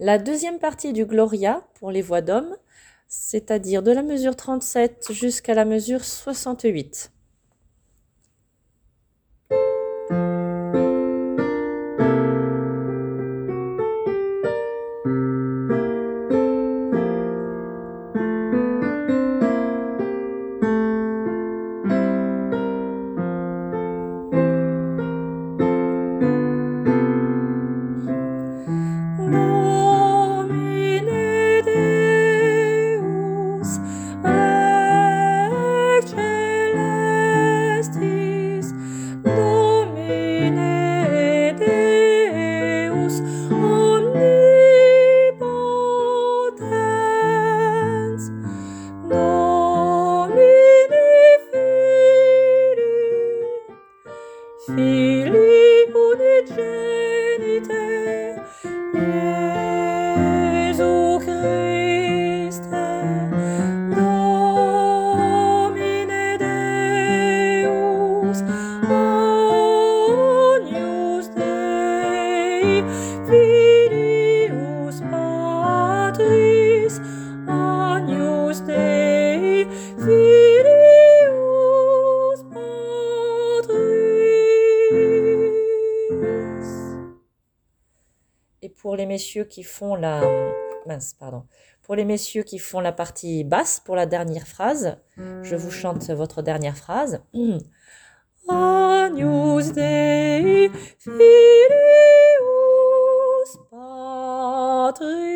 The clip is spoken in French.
La deuxième partie du Gloria pour les voix d'hommes, c'est-à-dire de la mesure 37 jusqu'à la mesure 68. Filii unigenite, Iesu Christe, Domine Deus, Agnus Dei, Filius Patris, Et pour les messieurs qui font la mince, pardon. Pour les messieurs qui font la partie basse pour la dernière phrase, je vous chante votre dernière phrase. Agnus Dei Filius Patris